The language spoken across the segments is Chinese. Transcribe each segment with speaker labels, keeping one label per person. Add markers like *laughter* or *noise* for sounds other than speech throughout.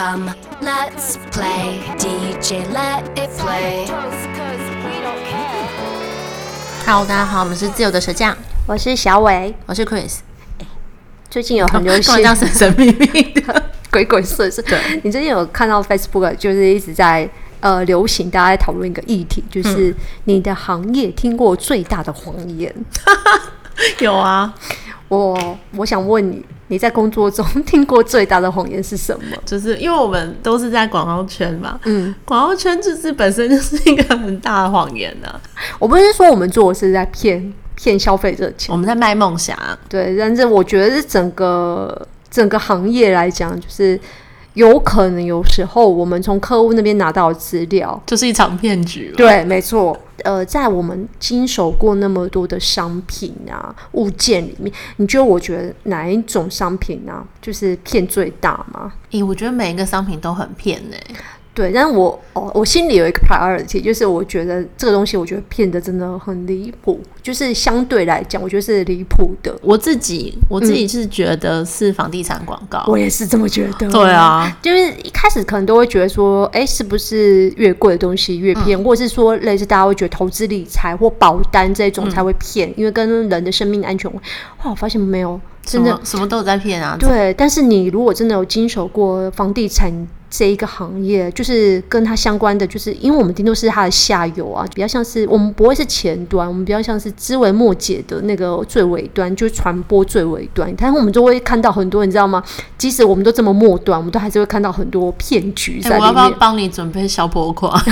Speaker 1: Come, let's play. DJ, let it play.
Speaker 2: Hello，大家好，我们是自由的舌匠，
Speaker 3: 我是小伟，
Speaker 2: 我是 Chris。
Speaker 3: 最近有很流行，
Speaker 2: 这样神神秘秘的 *laughs*
Speaker 3: 鬼鬼祟祟。对，你最近有看到 Facebook 就是一直在呃流行，大家在讨论一个议题，就是你的行业听过最大的谎言。*laughs*
Speaker 2: 有啊，
Speaker 3: 我我想问你。你在工作中听过最大的谎言是什么？
Speaker 2: 就是因为我们都是在广告圈嘛，嗯，广告圈就是本身就是一个很大的谎言呢、啊。
Speaker 3: 我不是说我们做的是在骗骗消费者钱，
Speaker 2: 我们在卖梦想。
Speaker 3: 对，但是我觉得是整个整个行业来讲，就是。有可能有时候我们从客户那边拿到资料
Speaker 2: 就是一场骗局。
Speaker 3: 对，没错。呃，在我们经手过那么多的商品啊、物件里面，你觉得我觉得哪一种商品啊，就是骗最大吗？
Speaker 2: 诶、欸，我觉得每一个商品都很骗呢、欸。
Speaker 3: 对，但是我哦，我心里有一个 priority，就是我觉得这个东西，我觉得骗的真的很离谱，就是相对来讲，我觉得是离谱的。
Speaker 2: 我自己，我自己是觉得是房地产广告、嗯，
Speaker 3: 我也是这么觉得。*laughs*
Speaker 2: 对啊，
Speaker 3: 就是一开始可能都会觉得说，哎，是不是越贵的东西越骗，嗯、或者是说类似大家会觉得投资理财或保单这种才会骗，嗯、因为跟人的生命安全。哇，我发现没有，真的
Speaker 2: 什么都有在骗啊。
Speaker 3: 对，但是你如果真的有经手过房地产。这一个行业就是跟它相关的，就是因为我们顶多是它的下游啊，比较像是我们不会是前端，我们比较像是枝微末节的那个最尾端，就是传播最尾端。但是我们就会看到很多，你知道吗？即使我们都这么末端，我们都还是会看到很多骗局在里面。欸，我要不要
Speaker 2: 帮你准备小破款？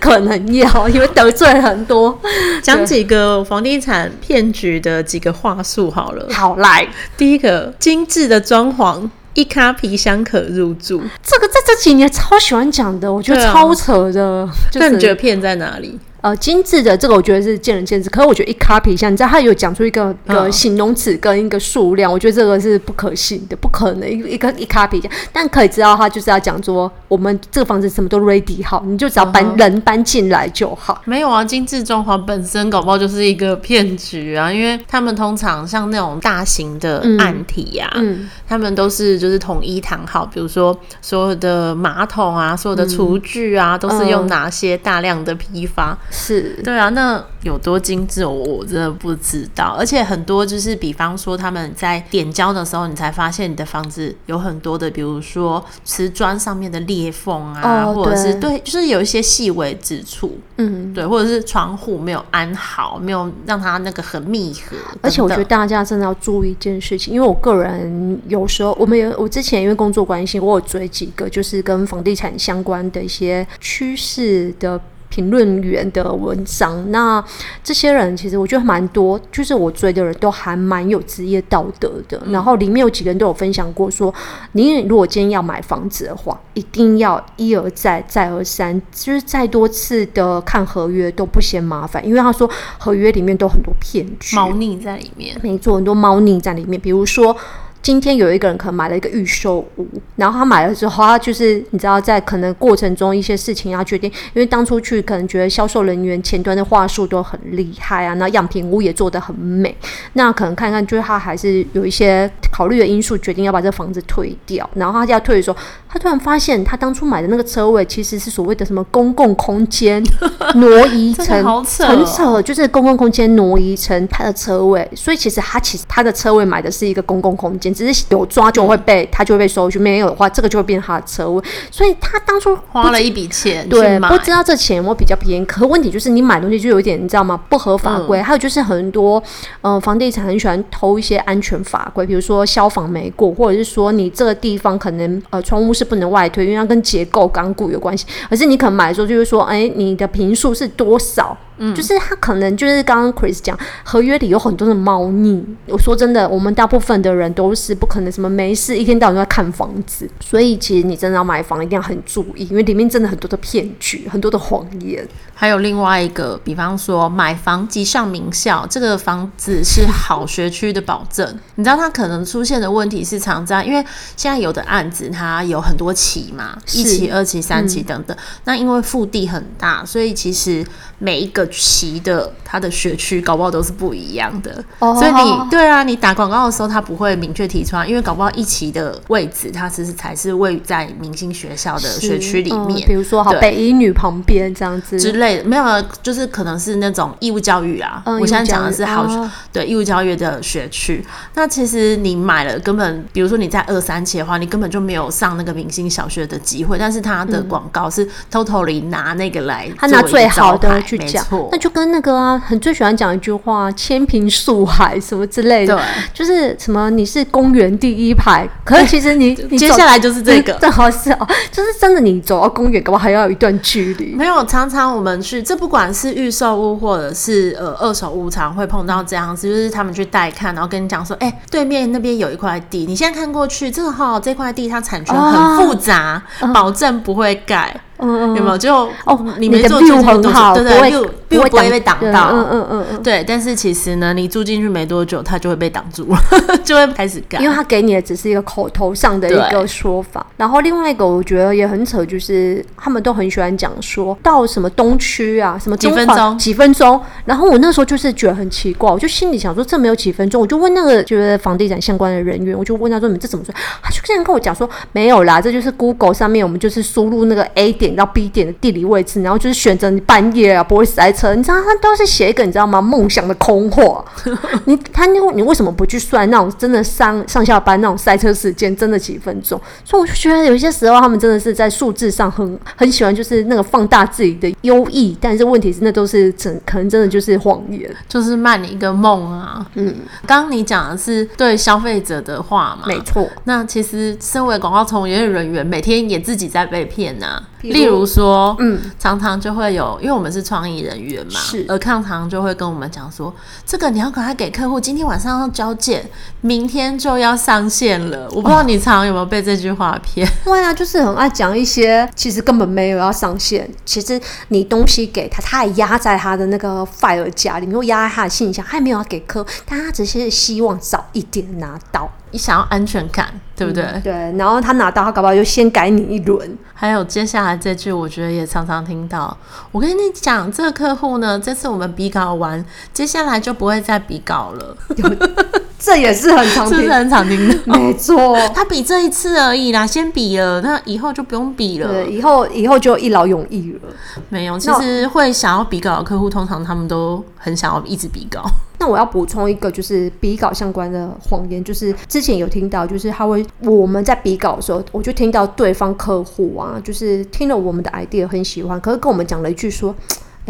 Speaker 3: 可能要，因为得罪很多。
Speaker 2: 讲几个房地产骗局的几个话术好了。
Speaker 3: 好，来，
Speaker 2: 第一个精致的装潢。一卡皮箱可入住，
Speaker 3: 这个在这几年超喜欢讲的，我觉得超扯的。
Speaker 2: 啊就是、那你觉得骗在哪里？
Speaker 3: 呃，精致的这个我觉得是见仁见智，可是我觉得一卡皮箱，你知道他有讲出一个一个形容词跟一个数量，哦、我觉得这个是不可信的，不可能一个一卡皮箱，但可以知道他就是要讲说我们这个房子什么都 ready 好，你就只要搬、嗯、人搬进来就好。
Speaker 2: 没有啊，精致装潢本身搞不好就是一个骗局啊，因为他们通常像那种大型的案体呀、啊，嗯，嗯他们都是就是统一谈好，比如说所有的马桶啊，所有的厨具啊，嗯、都是用哪些大量的批发。
Speaker 3: 是
Speaker 2: 对啊，那有多精致，我真的不知道。而且很多就是，比方说他们在点胶的时候，你才发现你的房子有很多的，比如说瓷砖上面的裂缝啊，哦、或者是对，就是有一些细微之处，嗯，对，或者是窗户没有安好，没有让它那个很密合。
Speaker 3: 而且我觉得大家真的要注意一件事情，因为我个人有时候，我们有我之前因为工作关系，我有追几个就是跟房地产相关的一些趋势的。评论员的文章，那这些人其实我觉得蛮多，就是我追的人都还蛮有职业道德的。嗯、然后里面有几个人都有分享过说，你如果今天要买房子的话，一定要一而再再而三，就是再多次的看合约都不嫌麻烦，因为他说合约里面都很多骗局、
Speaker 2: 猫腻在里面。
Speaker 3: 没错，很多猫腻在里面，比如说。今天有一个人可能买了一个预售屋，然后他买了之后，他就是你知道，在可能过程中一些事情要决定，因为当初去可能觉得销售人员前端的话术都很厉害啊，那样品屋也做得很美，那可能看看就是他还是有一些考虑的因素，决定要把这房子退掉。然后他就要退的时候，他突然发现他当初买的那个车位其实是所谓的什么公共空间 *laughs* 挪移成，
Speaker 2: 好扯哦，
Speaker 3: 很扯，就是公共空间挪移成他的车位，所以其实他其实他的车位买的是一个公共空间。只是有抓就会被他就会被收回去，没有的话这个就会变成他的车位，所以他当初
Speaker 2: 花了一笔钱，
Speaker 3: 对，不知道这钱我比较便宜。可问题就是你买东西就有一点你知道吗？不合法规，嗯、还有就是很多呃房地产很喜欢偷一些安全法规，比如说消防没过，或者是说你这个地方可能呃窗户是不能外推，因为它跟结构钢骨有关系。可是你可能买的时候就是说，哎，你的平数是多少？嗯，就是他可能就是刚刚 Chris 讲，合约里有很多的猫腻。我说真的，我们大部分的人都是不可能什么没事一天到晚都在看房子，所以其实你真的要买房一定要很注意，因为里面真的很多的骗局，很多的谎言。
Speaker 2: 还有另外一个，比方说买房即上名校，这个房子是好学区的保证。你知道它可能出现的问题是常在，因为现在有的案子它有很多期嘛，一期、二期、三期等等。嗯、那因为腹地很大，所以其实每一个。期的它的学区搞不好都是不一样的，oh, 所以你对啊，你打广告的时候，它不会明确提出来，因为搞不好一期的位置，它其实才是位于在明星学校的学区里面，
Speaker 3: 嗯、比如说好北一女旁边这样子
Speaker 2: 之类的，没有，就是可能是那种义务教育啊。嗯、我现在讲的是好，哦、对义务教育的学区。那其实你买了，根本比如说你在二三期的话，你根本就没有上那个明星小学的机会。但是他的广告是 totally 拿那个来，
Speaker 3: 他拿最好的去讲，那就跟那个啊，很最喜欢讲一句话，千平树海什么之类的，对，就是什么你是公园第一排，可是其实你 *laughs* 你
Speaker 2: 接下来就是这个，
Speaker 3: 正好是哦，*laughs* 就是真的，你走到公园，恐怕还要有一段距离。
Speaker 2: 没有，常常我们去，这不管是预售屋或者是呃二手屋，常会碰到这样子，就是他们去带看，然后跟你讲说，哎、欸，对面那边有一块地，你现在看过去，这个哈，这块地它产权很复杂，哦、保证不会改。嗯，有没有就哦？你没做住很好，对对，又又不会被挡到，嗯嗯嗯嗯，对。但是其实呢，你住进去没多久，它就会被挡住了，就会开始干。
Speaker 3: 因为他给你的只是一个口头上的一个说法。然后另外一个我觉得也很扯，就是他们都很喜欢讲说到什么东区啊，什么
Speaker 2: 几分钟
Speaker 3: 几分钟。然后我那时候就是觉得很奇怪，我就心里想说这没有几分钟，我就问那个就是房地产相关的人员，我就问他说你们这怎么说？他就这样跟我讲说没有啦，这就是 Google 上面我们就是输入那个 A 点到 B 点的地。地理位置，然后就是选择你半夜啊不会塞车，你知道他都是写一个你知道吗？梦想的空话。*laughs* 你他你你为什么不去算那种真的上上下班那种塞车时间，真的几分钟？所以我就觉得有些时候他们真的是在数字上很很喜欢，就是那个放大自己的优异，但是问题是那都是真可能真的就是谎言，
Speaker 2: 就是卖你一个梦啊。嗯，刚刚你讲的是对消费者的话嘛？
Speaker 3: 没错。
Speaker 2: 那其实身为广告从业人员，每天也自己在被骗呐、啊。例如说，嗯，常常就会有，因为我们是创意人员嘛，是，而常常就会跟我们讲说，这个你要赶快给客户，今天晚上要交件，明天就要上线了。我不知道你常常有没有被这句话骗？*laughs*
Speaker 3: 对啊，就是很爱讲一些，其实根本没有要上线，其实你东西给他，他还压在他的那个 file 夹里面，又压在他的信箱，还没有要给客户，但他只是希望早一点拿到。
Speaker 2: 你想要安全感，对不对？
Speaker 3: 嗯、对，然后他拿到，他搞不好就先改你一轮。
Speaker 2: 还有接下来这句，我觉得也常常听到。我跟你讲，这个客户呢，这次我们比稿完，接下来就不会再比稿了。*laughs*
Speaker 3: 这也是很常听，
Speaker 2: 是，是很常听的。*laughs*
Speaker 3: 没错，
Speaker 2: 他比这一次而已啦，先比了，那以后就不用比了。
Speaker 3: 对，以后以后就一劳永逸了。
Speaker 2: 没有，其实会想要比稿的客户，通常他们都很想要一直比稿。*laughs*
Speaker 3: 那我要补充一个，就是比稿相关的谎言，就是之前有听到，就是他会我们在比稿的时候，我就听到对方客户啊，就是听了我们的 idea 很喜欢，可是跟我们讲了一句说。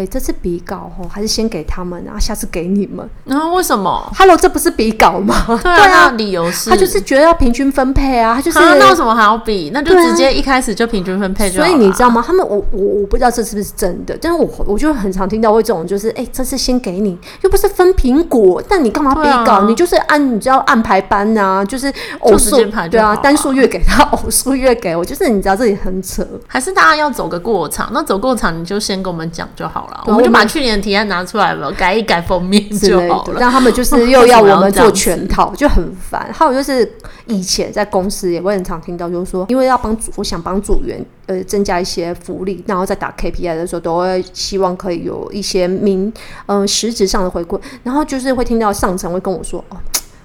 Speaker 3: 哎、欸，这次比稿哦，还是先给他们，然后下次给你们。
Speaker 2: 然后、啊、为什么
Speaker 3: ？Hello，这不是比稿吗？
Speaker 2: 对啊，理由是，
Speaker 3: 他就是觉得要平均分配啊，他就是。
Speaker 2: 那有什么还要比？那就直接一开始就平均分配就好了。
Speaker 3: 所以你知道吗？他们，我我我不知道这是不是真的，但是我我就很常听到会这种，就是哎、欸，这次先给你，又不是分苹果，但你干嘛比稿？啊、你就是按，你知道按排班啊，就是偶数对啊，单数越给他，偶数越给我，就是你知道这里很扯。
Speaker 2: 还是大家要走个过场？那走过场你就先跟我们讲就好了，我们就把去。年的提案拿出来了，改一改封面就好了。
Speaker 3: 让他们就是又要我们做 *laughs* 全套，就很烦。还有就是以前在公司也会很常听到，就是说，因为要帮组，我想帮组员呃增加一些福利，然后在打 KPI 的时候，都会希望可以有一些明嗯、呃、实质上的回馈。然后就是会听到上层会跟我说，哦，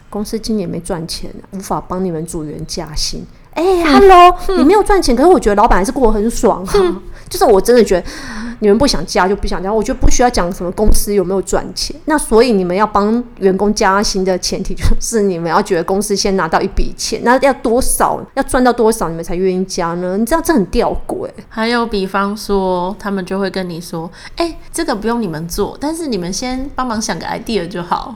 Speaker 3: 公司今年没赚钱，无法帮你们组员加薪。哎、，Hello，、嗯、你没有赚钱，可是我觉得老板还是过得很爽哈、啊。嗯、就是我真的觉得。你们不想加就不想加，我觉得不需要讲什么公司有没有赚钱。那所以你们要帮员工加薪的前提就是你们要觉得公司先拿到一笔钱，那要多少，要赚到多少你们才愿意加呢？你知道这很吊诡。
Speaker 2: 还有比方说，他们就会跟你说：“哎、欸，这个不用你们做，但是你们先帮忙想个 idea 就好。”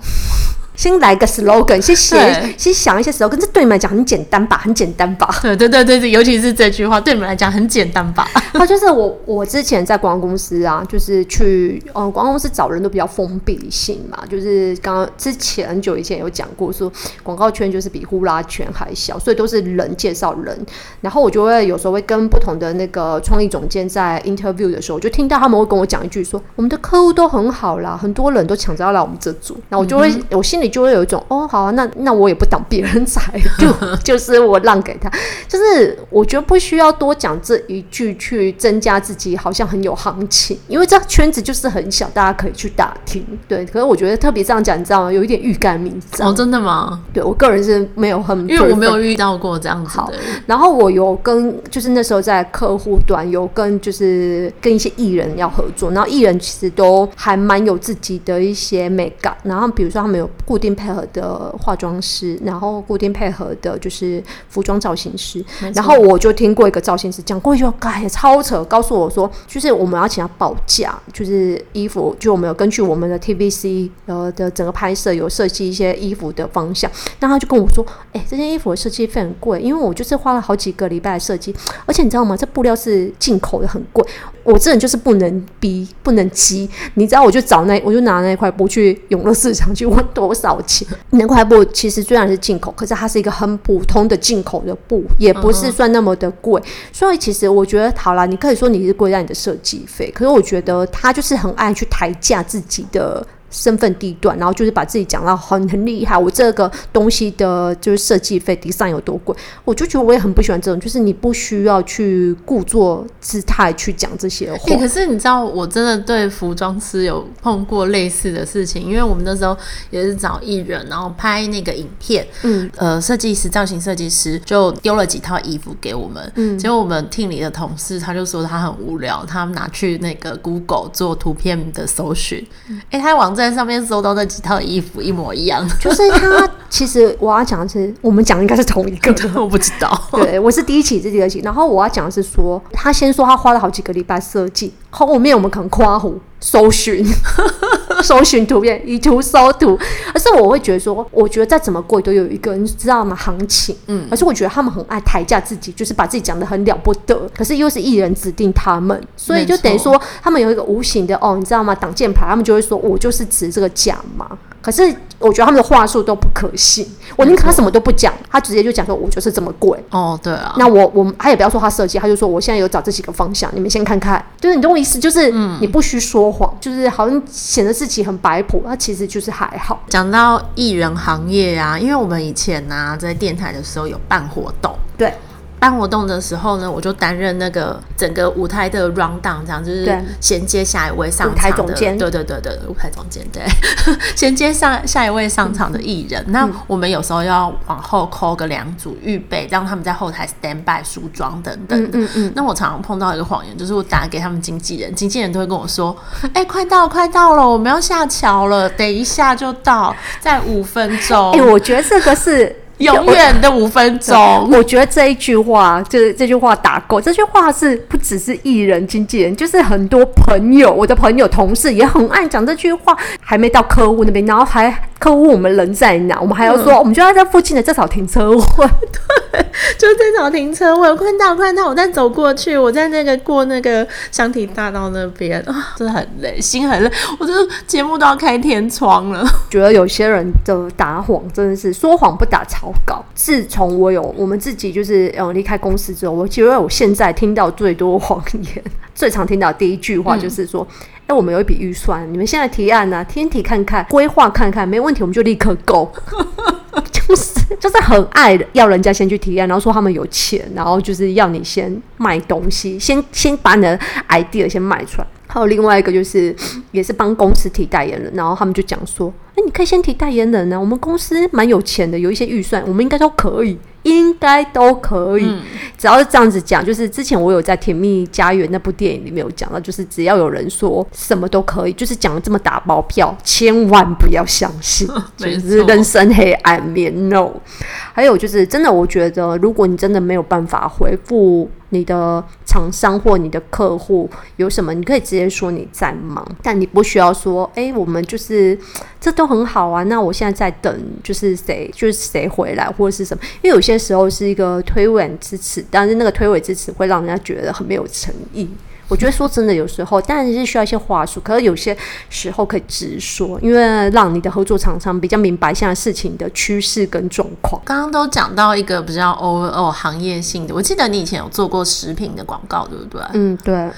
Speaker 3: 先来个 slogan，先写，先想一些 slogan，这对你们来讲很简单吧？很简单吧？
Speaker 2: 对对对对，尤其是这句话，对你们来讲很简单吧？
Speaker 3: 那就是我我之前在广告公司啊，就是去嗯广告公司找人都比较封闭性嘛，就是刚刚之前很久以前有讲过说，广告圈就是比呼啦圈还小，所以都是人介绍人。然后我就会有时候会跟不同的那个创意总监在 interview 的时候，我就听到他们会跟我讲一句说，我们的客户都很好啦，很多人都抢着要来我们这组，那我就会、嗯、我心里。以就会有一种哦，好啊，那那我也不挡别人财，*laughs* 就 *laughs* 就是我让给他，就是我觉得不需要多讲这一句去增加自己好像很有行情，因为这圈子就是很小，大家可以去打听。对，可是我觉得特别这样讲，你知道吗？有一点欲盖弥彰。
Speaker 2: 哦，真的吗？
Speaker 3: 对我个人是没有很，
Speaker 2: 因为我没有遇到过这样子的。
Speaker 3: 然后我有跟，就是那时候在客户端有跟，就是跟一些艺人要合作，然后艺人其实都还蛮有自己的一些美感。然后比如说他们有固定配合的化妆师，然后固定配合的就是服装造型师。然后我就听过一个造型师讲过一句话，哎，超扯，告诉我说，就是我们要请他报价，就是衣服，就我们有根据我们的 TVC 呃的整个拍摄有设计一些衣服的方向。那他就跟我说，哎，这件衣服的设计费很贵，因为我就是花了好几个礼拜设计，而且你知道吗？这布料是进口的，很贵。我这人就是不能逼，不能急。你知道，我就找那，我就拿那块布去永乐市场去问多少钱。那块布其实虽然是进口，可是它是一个很普通的进口的布，也不是算那么的贵。所以其实我觉得，好啦，你可以说你是贵在你的设计费，可是我觉得他就是很爱去抬价自己的。身份地段，然后就是把自己讲到很很厉害。我这个东西的就是设计费 design 有多贵，我就觉得我也很不喜欢这种，就是你不需要去故作姿态去讲这些话。
Speaker 2: 欸，可是你知道，我真的对服装师有碰过类似的事情，因为我们那时候也是找艺人，然后拍那个影片，嗯，呃，设计师、造型设计师就丢了几套衣服给我们，嗯，结果我们 team 里的同事他就说他很无聊，他拿去那个 Google 做图片的搜寻，哎、欸，他往。在上面搜到那几套衣服一模一样，
Speaker 3: 就是他。其实我要讲的是，我们讲的应该是同一个，*laughs*
Speaker 2: 我不知道。
Speaker 3: 对，我是第一期，是第二期。然后我要讲的是说，他先说他花了好几个礼拜设计，后面我们可能夸胡搜寻，*laughs* 搜寻图片，以图搜图。而是我会觉得说，我觉得再怎么贵都有一个，你知道吗？行情。嗯。而是我觉得他们很爱抬价自己，就是把自己讲得很了不得。可是又是艺人指定他们，所以就等于说他们有一个无形的哦，你知道吗？挡箭牌，他们就会说我就是值这个价嘛。可是我觉得他们的话术都不可信，我宁可他什么都不讲，他直接就讲说，我就是这么贵。
Speaker 2: 哦，对啊。
Speaker 3: 那我我他也不要说他设计，他就说我现在有找这几个方向，你们先看看。就是你懂我意思，就是你不需说谎，就是好像显得自己很摆谱，那其实就是还好。
Speaker 2: 讲到艺人行业啊，因为我们以前呢、啊、在电台的时候有办活动，
Speaker 3: 对。
Speaker 2: 办活动的时候呢，我就担任那个整个舞台的 round down，这样就是衔接下一位上场的，对对对对，舞台总监对，*laughs* 衔接上下一位上场的艺人。嗯、那我们有时候要往后 call 个两组预备，让他们在后台 stand by 梳妆等等的。嗯嗯，嗯。那我常常碰到一个谎言，就是我打给他们经纪人，经纪人都会跟我说：“哎、欸，快到快到了，我们要下桥了，等一下就到，在五分钟。”哎，
Speaker 3: 我觉得这个是。
Speaker 2: 永远的五分钟，
Speaker 3: 我觉得这一句话就是这句话打够。这句话是不只是艺人、经纪人，就是很多朋友，我的朋友、同事也很爱讲这句话。还没到客户那边，然后还客户问我们人在哪，我们还要说，嗯、我们就要在附近的这场停车位，
Speaker 2: 对，*laughs* 就是这场停车位，快到快到，我再走过去，我在那个过那个香堤大道那边啊，真的很累，心很累，我这节目都要开天窗了。
Speaker 3: 觉得有些人的打谎真的是说谎不打草稿。自从我有我们自己就是嗯离开公司之后，我觉得我现在听到最多谎言，最常听到第一句话就是说，哎、我们有一笔预算，你们现在提案呢、天体看看，规划看看，没问题，我们就立刻 go。就 *laughs* 是就是很爱的，要人家先去提案，然后说他们有钱，然后就是要你先卖东西，先先把你的 idea 先卖出来。还有另外一个就是，也是帮公司提代言人，然后他们就讲说，哎，你可以先提代言人呢，我们公司蛮有钱的，有一些预算，我们应该都可以，应该都可以。嗯、只要是这样子讲，就是之前我有在《甜蜜家园》那部电影里面有讲到，就是只要有人说什么都可以，就是讲的这么打包票，千万不要相信，*laughs* 就是人生黑暗面。No，还有就是真的，我觉得如果你真的没有办法回复。你的厂商或你的客户有什么，你可以直接说你在忙，但你不需要说，哎，我们就是这都很好啊。那我现在在等，就是谁，就是谁回来或者是什么？因为有些时候是一个推诿之词，但是那个推诿之词会让人家觉得很没有诚意。我觉得说真的，有时候当然是需要一些话术，可是有些时候可以直说，因为让你的合作厂商比较明白现在事情的趋势跟状况。
Speaker 2: 刚刚都讲到一个比较 O O 行业性的，我记得你以前有做过食品的广告，对不对？
Speaker 3: 嗯，对。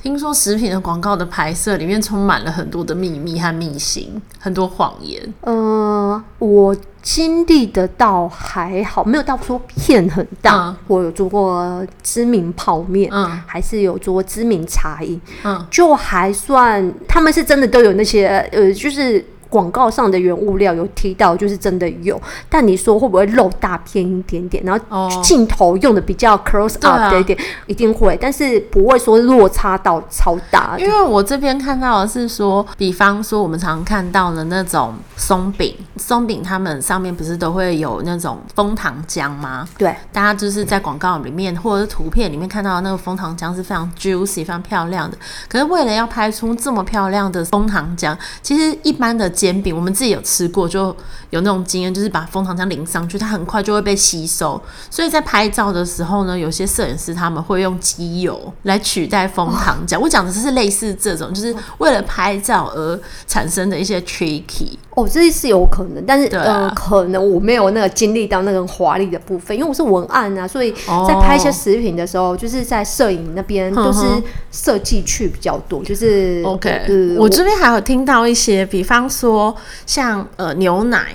Speaker 2: 听说食品的广告的拍摄里面充满了很多的秘密和秘辛，很多谎言。
Speaker 3: 呃，我经历的倒还好，没有到说骗很大。嗯、我有做过知名泡面，嗯，还是有做过知名茶饮，嗯，就还算他们是真的都有那些，呃，就是。广告上的原物料有提到，就是真的有，但你说会不会漏大片一点点？然后镜头用的比较 close up 的一点，哦啊、一定会，但是不会说落差到超大。
Speaker 2: 因为我这边看到的是说，比方说我们常常看到的那种松饼，松饼他们上面不是都会有那种蜂糖浆吗？
Speaker 3: 对，
Speaker 2: 大家就是在广告里面或者是图片里面看到的那个蜂糖浆是非常 juicy、非常漂亮的。可是为了要拍出这么漂亮的蜂糖浆，其实一般的。煎饼我们自己有吃过，就有那种经验，就是把蜂糖浆淋上去，它很快就会被吸收。所以在拍照的时候呢，有些摄影师他们会用机油来取代蜂糖浆。我讲的是类似这种，就是为了拍照而产生的一些 tricky。
Speaker 3: 哦，这是有可能，但是、啊、呃，可能我没有那个经历到那个华丽的部分，因为我是文案啊，所以在拍一些食品的时候，哦、就是在摄影那边都是设计去比较多，就是
Speaker 2: OK。我这边还有听到一些，比方说像呃牛奶。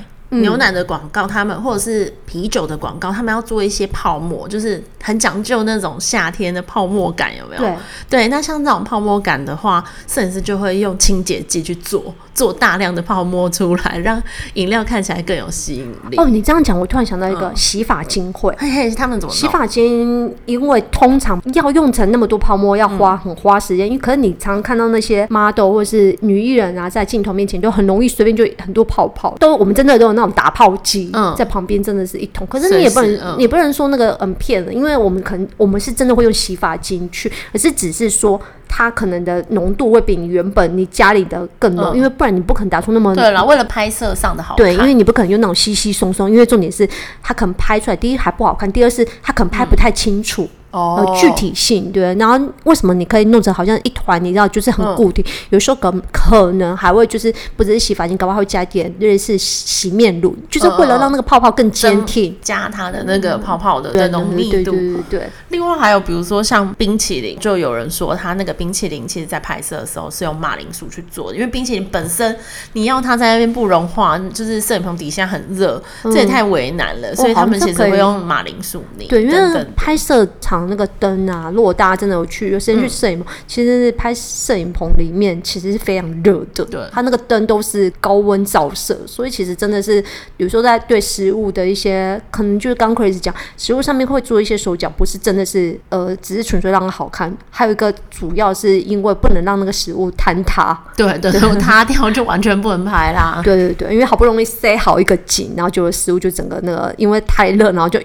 Speaker 2: 牛奶的广告，他们或者是啤酒的广告，他们要做一些泡沫，就是很讲究那种夏天的泡沫感，有没有？对，对。那像这种泡沫感的话，摄影师就会用清洁剂去做，做大量的泡沫出来，让饮料看起来更有吸引力。
Speaker 3: 哦，你这样讲，我突然想到一个洗发精会，
Speaker 2: 嘿嘿，他们怎么
Speaker 3: 洗发精？因为通常要用成那么多泡沫，要花很花时间。因为可是你常常看到那些 model 或者是女艺人啊，在镜头面前就很容易随便就很多泡泡，都我们真的都有那种打泡机在旁边，真的是一桶。可是你也不能，你不能说那个嗯骗了，因为我们可能我们是真的会用洗发精去，可是只是说它可能的浓度会比你原本你家里的更浓，因为不然你不可能打出那么
Speaker 2: 对了。为了拍摄上的好看，
Speaker 3: 对，因为你不可能用那种稀稀松松，因为重点是它可能拍出来，第一还不好看，第二是它可能拍不太清楚。哦，具体性对，然后为什么你可以弄成好像一团？你知道，就是很固定。嗯、有时候可可能还会就是不只是洗发精，搞不好会加点类似洗面乳，就是为了让那个泡泡更坚挺，
Speaker 2: 加它的那个泡泡的那种密度。对对对，对，对。另外还有比如说像冰淇淋，就有人说他那个冰淇淋其实在拍摄的时候是用马铃薯去做的，因为冰淇淋本身你要它在那边不融化，就是摄影棚底下很热，嗯、这也太为难了，所以他们其实会用马铃薯泥。对，因为
Speaker 3: 拍摄场。那个灯啊，如果大家真的有去，有时间去摄影棚，嗯、其实是拍摄影棚里面其实是非常热的。对，它那个灯都是高温照射，所以其实真的是有时候在对食物的一些，可能就是刚 Chris 讲，食物上面会做一些手脚，不是真的是呃，只是纯粹让它好看。还有一个主要是因为不能让那个食物坍塌，
Speaker 2: 对对，如果塌掉就完全不能拍啦。
Speaker 3: 对对对，因为好不容易塞好一个景，然后就食物就整个那个因为太热，然后就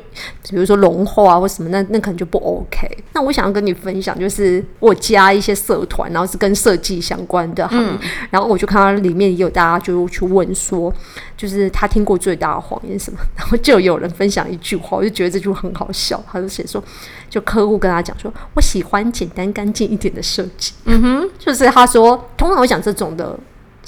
Speaker 3: 比如说融化啊或什么，那那可能就不。OK，那我想要跟你分享，就是我加一些社团，然后是跟设计相关的，嗯，然后我就看到里面也有大家就去问说，就是他听过最大的谎言什么，然后就有人分享一句话，我就觉得这句话很好笑，他就写说，就客户跟他讲说，我喜欢简单干净一点的设计，嗯哼，就是他说，通常我讲这种的。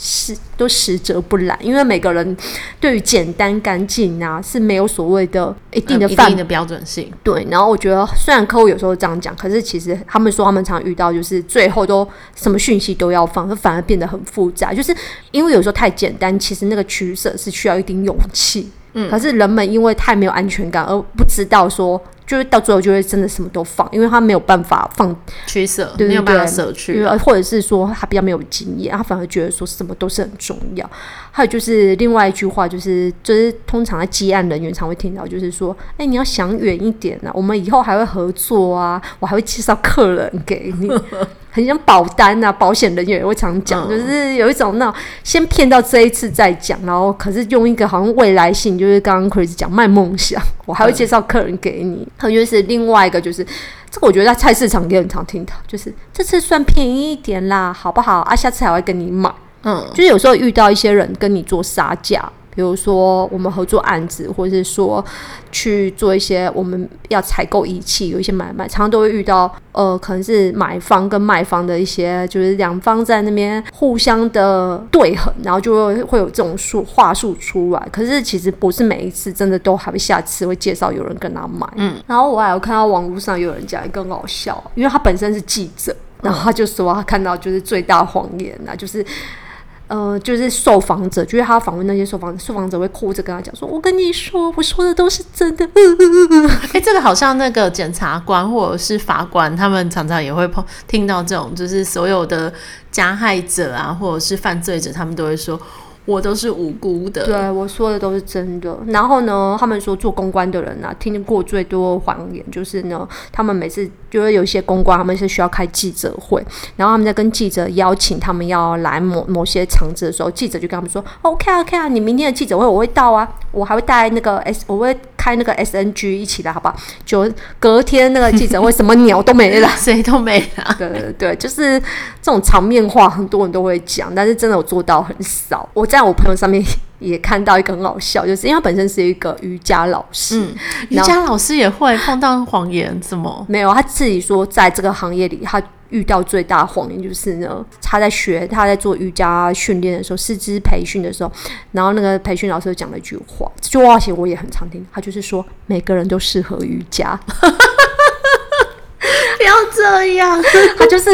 Speaker 3: 是都实则不然，因为每个人对于简单干净啊是没有所谓的一定的
Speaker 2: 一定的标准性。
Speaker 3: 对，然后我觉得虽然客户有时候这样讲，可是其实他们说他们常遇到就是最后都什么讯息都要放，反而变得很复杂。就是因为有时候太简单，其实那个取舍是需要一定勇气。嗯，可是人们因为太没有安全感而不知道说。就是到最后就会真的什么都放，因为他没有办法放
Speaker 2: 取
Speaker 3: 舍，对
Speaker 2: 没有办法舍去，
Speaker 3: 或者是说他比较没有经验，他反而觉得说什么都是很重要。还有就是另外一句话，就是就是通常在接案人员常会听到，就是说，哎、欸，你要想远一点啊，我们以后还会合作啊，我还会介绍客人给你。*laughs* 很像保单啊，保险人员也会常讲，就是有一种那种先骗到这一次再讲，然后可是用一个好像未来性，就是刚刚 Chris 讲卖梦想，我还会介绍客人给你。还有就是另外一个，就是这个我觉得在菜市场也很常听到，就是这次算便宜一点啦，好不好啊？下次还会跟你买。嗯，就是有时候遇到一些人跟你做杀价。比如说，我们合作案子，或者是说去做一些我们要采购仪器，有一些买卖，常常都会遇到，呃，可能是买方跟卖方的一些，就是两方在那边互相的对衡，然后就会会有这种术话术出来。可是其实不是每一次真的都还会下次会介绍有人跟他买。嗯，然后我还有看到网络上有人讲一个很好笑，因为他本身是记者。然后他就说他看到就是最大谎言啊，就是。呃，就是受访者，就是他访问那些受访，受访者会哭着跟他讲说：“我跟你说，我说的都是真的。*laughs* ”
Speaker 2: 哎、欸，这个好像那个检察官或者是法官，他们常常也会碰听到这种，就是所有的加害者啊，或者是犯罪者，他们都会说。我都是无辜的，
Speaker 3: 对，我说的都是真的。然后呢，他们说做公关的人啊，听过最多谎言就是呢，他们每次就是有一些公关，他们是需要开记者会，然后他们在跟记者邀请他们要来某某些场子的时候，记者就跟他们说：“OK 啊，OK 啊，你明天的记者会我会到啊，我还会带那个 S，我会。”开那个 SNG 一起来，好不好？就隔天那个记者会，什么鸟都没了，*laughs*
Speaker 2: 谁都没了。
Speaker 3: 对对对，就是这种场面话，很多人都会讲，但是真的有做到很少。我在我朋友上面也看到一个很好笑，就是因为他本身是一个瑜伽老师，
Speaker 2: 嗯、瑜伽老师也会碰到谎言，什么？
Speaker 3: 没有，他自己说，在这个行业里，他。遇到最大谎言就是呢，他在学，他在做瑜伽训练的时候，师资培训的时候，然后那个培训老师讲了一句话，这句话其实我也很常听，他就是说每个人都适合瑜伽，
Speaker 2: 不要这样，*laughs*
Speaker 3: 他就是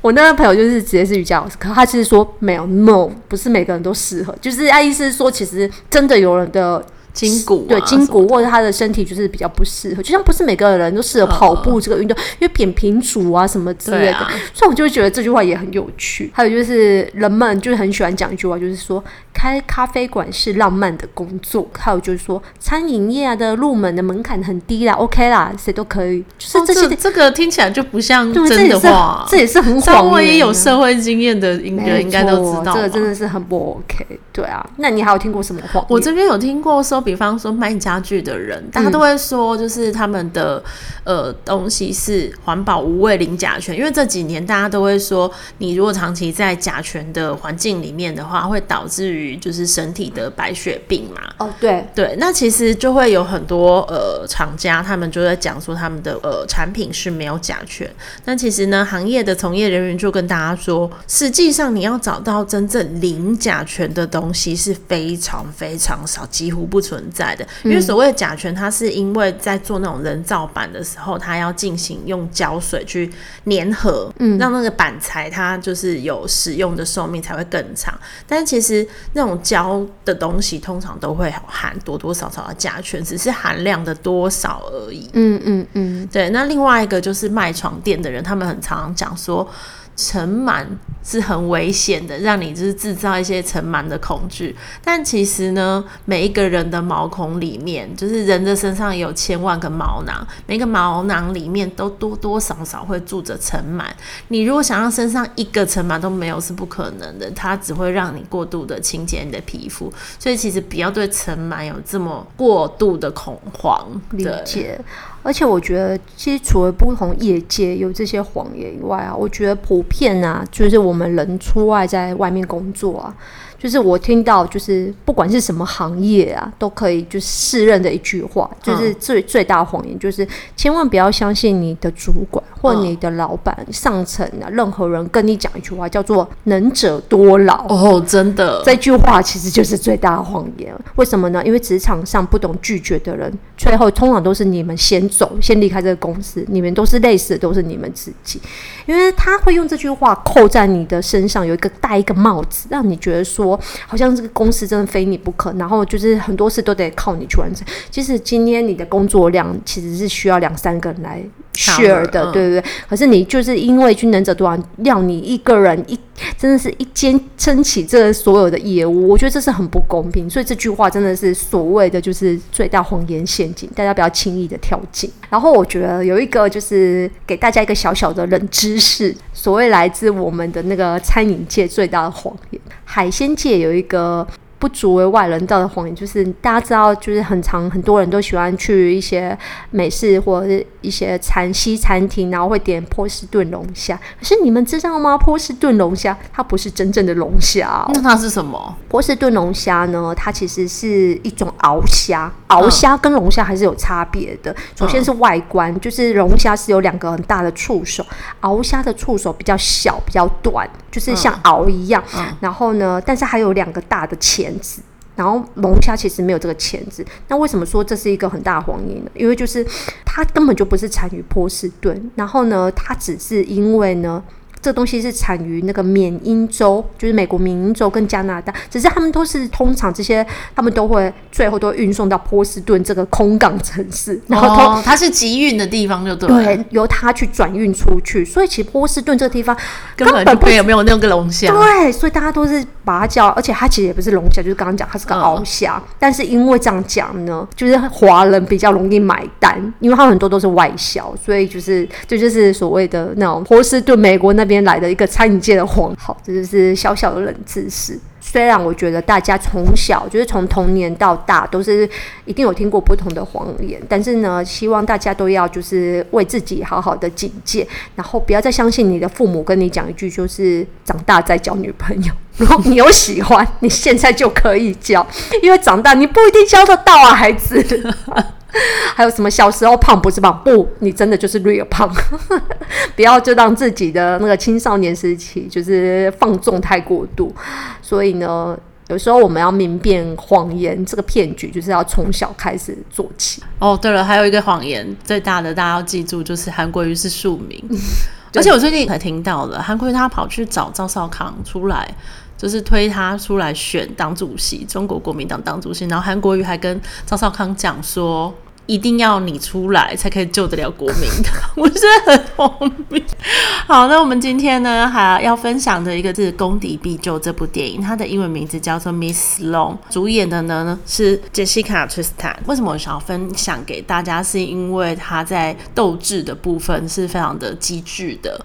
Speaker 3: 我那个朋友就是直接是瑜伽老师，可他其实说没有，no，不是每个人都适合，就是他意思是说，其实真的有人的。
Speaker 2: 筋骨、啊、
Speaker 3: 对筋骨或者他的身体就是比较不适合，就像不是每个人都适合跑步这个运动，因为扁平足啊什么之类的，啊、所以我就会觉得这句话也很有趣。还有就是人们就是很喜欢讲一句话，就是说开咖啡馆是浪漫的工作。还有就是说餐饮业的入门的门槛很低啦，OK 啦，谁都可以。就是这些、哦、这，这个听起来就不像真的话，这也是，这也是很稍微有社会经验的应该应该都知道，这个真的是很不 OK。对啊，那你还有听过什么话？
Speaker 2: 我这边有听过说。比方说卖家具的人，大家都会说，就是他们的、嗯、呃东西是环保、无味、零甲醛。因为这几年大家都会说，你如果长期在甲醛的环境里面的话，会导致于就是身体的白血病嘛。
Speaker 3: 哦，对
Speaker 2: 对，那其实就会有很多呃厂家，他们就在讲说他们的呃产品是没有甲醛。那其实呢，行业的从业人员就跟大家说，实际上你要找到真正零甲醛的东西是非常非常少，几乎不存。在的，因为所谓的甲醛，它是因为在做那种人造板的时候，它要进行用胶水去粘合，嗯，让那个板材它就是有使用的寿命才会更长。但其实那种胶的东西通常都会含多多少少的甲醛，只是含量的多少而已。
Speaker 3: 嗯嗯嗯，
Speaker 2: 对。那另外一个就是卖床垫的人，他们很常常讲说。尘螨是很危险的，让你就是制造一些尘螨的恐惧。但其实呢，每一个人的毛孔里面，就是人的身上有千万个毛囊，每个毛囊里面都多多少少会住着尘螨。你如果想让身上一个尘螨都没有，是不可能的。它只会让你过度的清洁你的皮肤。所以其实不要对尘螨有这么过度的恐慌。
Speaker 3: 理解。而且我觉得，其实除了不同业界有这些谎言以外啊，我觉得普遍啊，就是我们人出外在外面工作啊。就是我听到，就是不管是什么行业啊，都可以就是适任的一句话，就是最最大谎言，就是千万不要相信你的主管或你的老板、上层啊，任何人跟你讲一句话，叫做“能者多劳”。
Speaker 2: 哦，真的，
Speaker 3: 这句话其实就是最大的谎言。为什么呢？因为职场上不懂拒绝的人，最后通常都是你们先走，先离开这个公司，你们都是累死的，都是你们自己。因为他会用这句话扣在你的身上，有一个戴一个帽子，让你觉得说。好像这个公司真的非你不可，然后就是很多事都得靠你去完成。其实今天你的工作量其实是需要两三个人来 share 的，嗯、对不对？可是你就是因为军能者多劳，让你一个人一真的是一肩撑起这所有的业务，我觉得这是很不公平。所以这句话真的是所谓的就是最大谎言陷阱，大家不要轻易的跳进。然后我觉得有一个就是给大家一个小小的冷知识，所谓来自我们的那个餐饮界最大的谎言。海鲜界有一个不足为外人道的谎言，就是大家知道，就是很常很多人都喜欢去一些美式或者是一些餐西餐厅，然后会点波士顿龙虾。可是你们知道吗？波士顿龙虾它不是真正的龙虾哦，
Speaker 2: 那它是什么？
Speaker 3: 波士顿龙虾呢？它其实是一种螯虾。螯虾跟龙虾还是有差别的。首先是外观，就是龙虾是有两个很大的触手，螯虾的触手比较小，比较短，就是像螯一样。然后呢，但是还有两个大的钳子。然后龙虾其实没有这个钳子。那为什么说这是一个很大的谎言呢？因为就是它根本就不是产于波士顿，然后呢，它只是因为呢。这东西是产于那个缅因州，就是美国缅因州跟加拿大，只是他们都是通常这些，他们都会最后都会运送到波士顿这个空港城市，*laughs* 然后
Speaker 2: 哦，它是集运的地方就对了，
Speaker 3: 对，由它去转运出去，所以其实波士顿这个地方
Speaker 2: 根本就没有没有那个龙虾，
Speaker 3: 对，所以大家都是把它叫，而且它其实也不是龙虾，就是刚刚讲它是个鳌虾，嗯，但是因为这样讲呢，就是华人比较容易买单，因为它很多都是外销，所以就是这就，就是所谓的那种波士顿美国那边。来的一个餐饮界的谎，好，这就是小小的冷知识。虽然我觉得大家从小就是从童年到大都是一定有听过不同的谎言，但是呢，希望大家都要就是为自己好好的警戒，然后不要再相信你的父母跟你讲一句，就是长大再交女朋友。如果你有喜欢，你现在就可以交，*laughs* 因为长大你不一定教得到啊，孩子。*laughs* 还有什么小时候胖不是胖？不，你真的就是 real 胖，*laughs* 不要就让自己的那个青少年时期就是放纵太过度。所以呢，有时候我们要明辨谎言这个骗局，就是要从小开始做起。
Speaker 2: 哦，对了，还有一个谎言最大的，大家要记住，就是韩国瑜是庶民。而且我最近才听到了，韩国瑜他跑去找赵少康出来，就是推他出来选党主席，中国国民党党主席。然后韩国瑜还跟赵少康讲说。一定要你出来才可以救得了国民的，我觉得很荒谬。好，那我们今天呢还要分享的一个是《攻敌必救》这部电影，它的英文名字叫做 Miss Long 主演的呢是 Jessica Tristan。为什么我想要分享给大家？是因为他在斗智的部分是非常的机智的。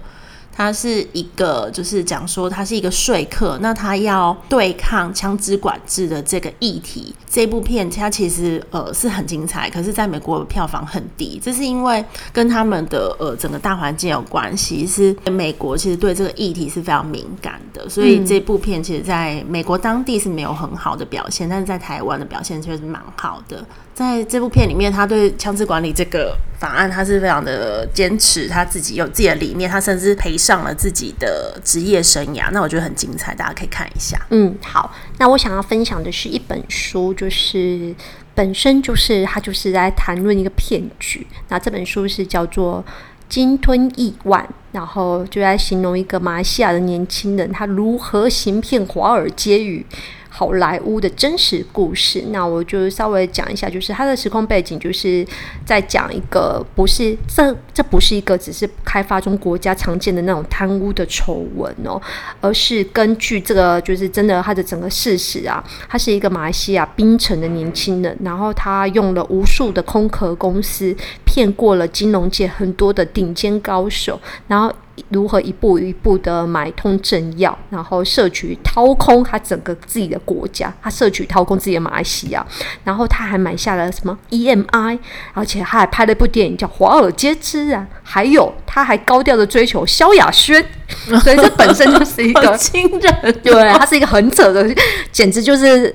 Speaker 2: 他是一个，就是讲说他是一个说客，那他要对抗枪支管制的这个议题。这部片它其实呃是很精彩，可是在美国的票房很低，这是因为跟他们的呃整个大环境有关系。是美国其实对这个议题是非常敏感的，所以这部片其实在美国当地是没有很好的表现，但是在台湾的表现确实蛮好的。在这部片里面，他对枪支管理这个法案，他是非常的坚持，他自己有自己的理念，他甚至赔上了自己的职业生涯。那我觉得很精彩，大家可以看一下。
Speaker 3: 嗯，好，那我想要分享的是一本书，就是本身就是他就是在谈论一个骗局。那这本书是叫做《鲸吞亿万》，然后就在形容一个马来西亚的年轻人，他如何行骗华尔街与。好莱坞的真实故事，那我就稍微讲一下，就是它的时空背景，就是在讲一个不是这这不是一个只是开发中国家常见的那种贪污的丑闻哦，而是根据这个就是真的它的整个事实啊，他是一个马来西亚槟城的年轻人，然后他用了无数的空壳公司骗过了金融界很多的顶尖高手，然后。如何一步一步的买通政要，然后摄取掏空他整个自己的国家，他摄取掏空自己的马来西亚，然后他还买下了什么 EMI，而且他还拍了一部电影叫《华尔街之狼》，还有他还高调的追求萧亚轩，*laughs* 所以这本身就是一个
Speaker 2: 惊人，
Speaker 3: 对，他是一个很扯的，简直就是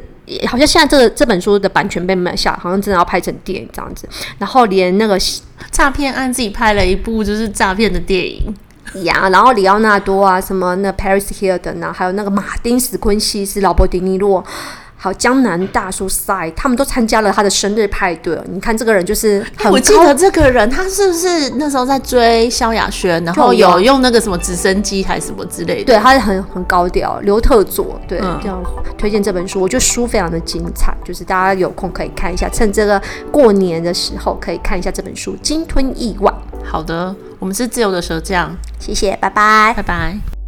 Speaker 3: 好像现在这个这本书的版权被买下，好像真的要拍成电影这样子，然后连那个诈
Speaker 2: 骗案自己拍了一部就是诈骗的电影。
Speaker 3: 呀，然后里奥纳多啊，什么那 Paris Hilton 啊，还有那个马丁史昆西斯、劳勃迪尼洛，还有江南大叔赛，他们都参加了他的生日派对。你看这个人就是
Speaker 2: 我记得这个人，他是不是那时候在追萧亚轩，然后有用那个什么直升机还是什么之类的？
Speaker 3: 对，他是很很高调。刘特佐，对，嗯，这样推荐这本书，我觉得书非常的精彩，就是大家有空可以看一下，趁这个过年的时候可以看一下这本书《鲸吞亿万》。
Speaker 2: 好的，我们是自由的蛇酱，
Speaker 3: 谢谢，拜拜，
Speaker 2: 拜拜。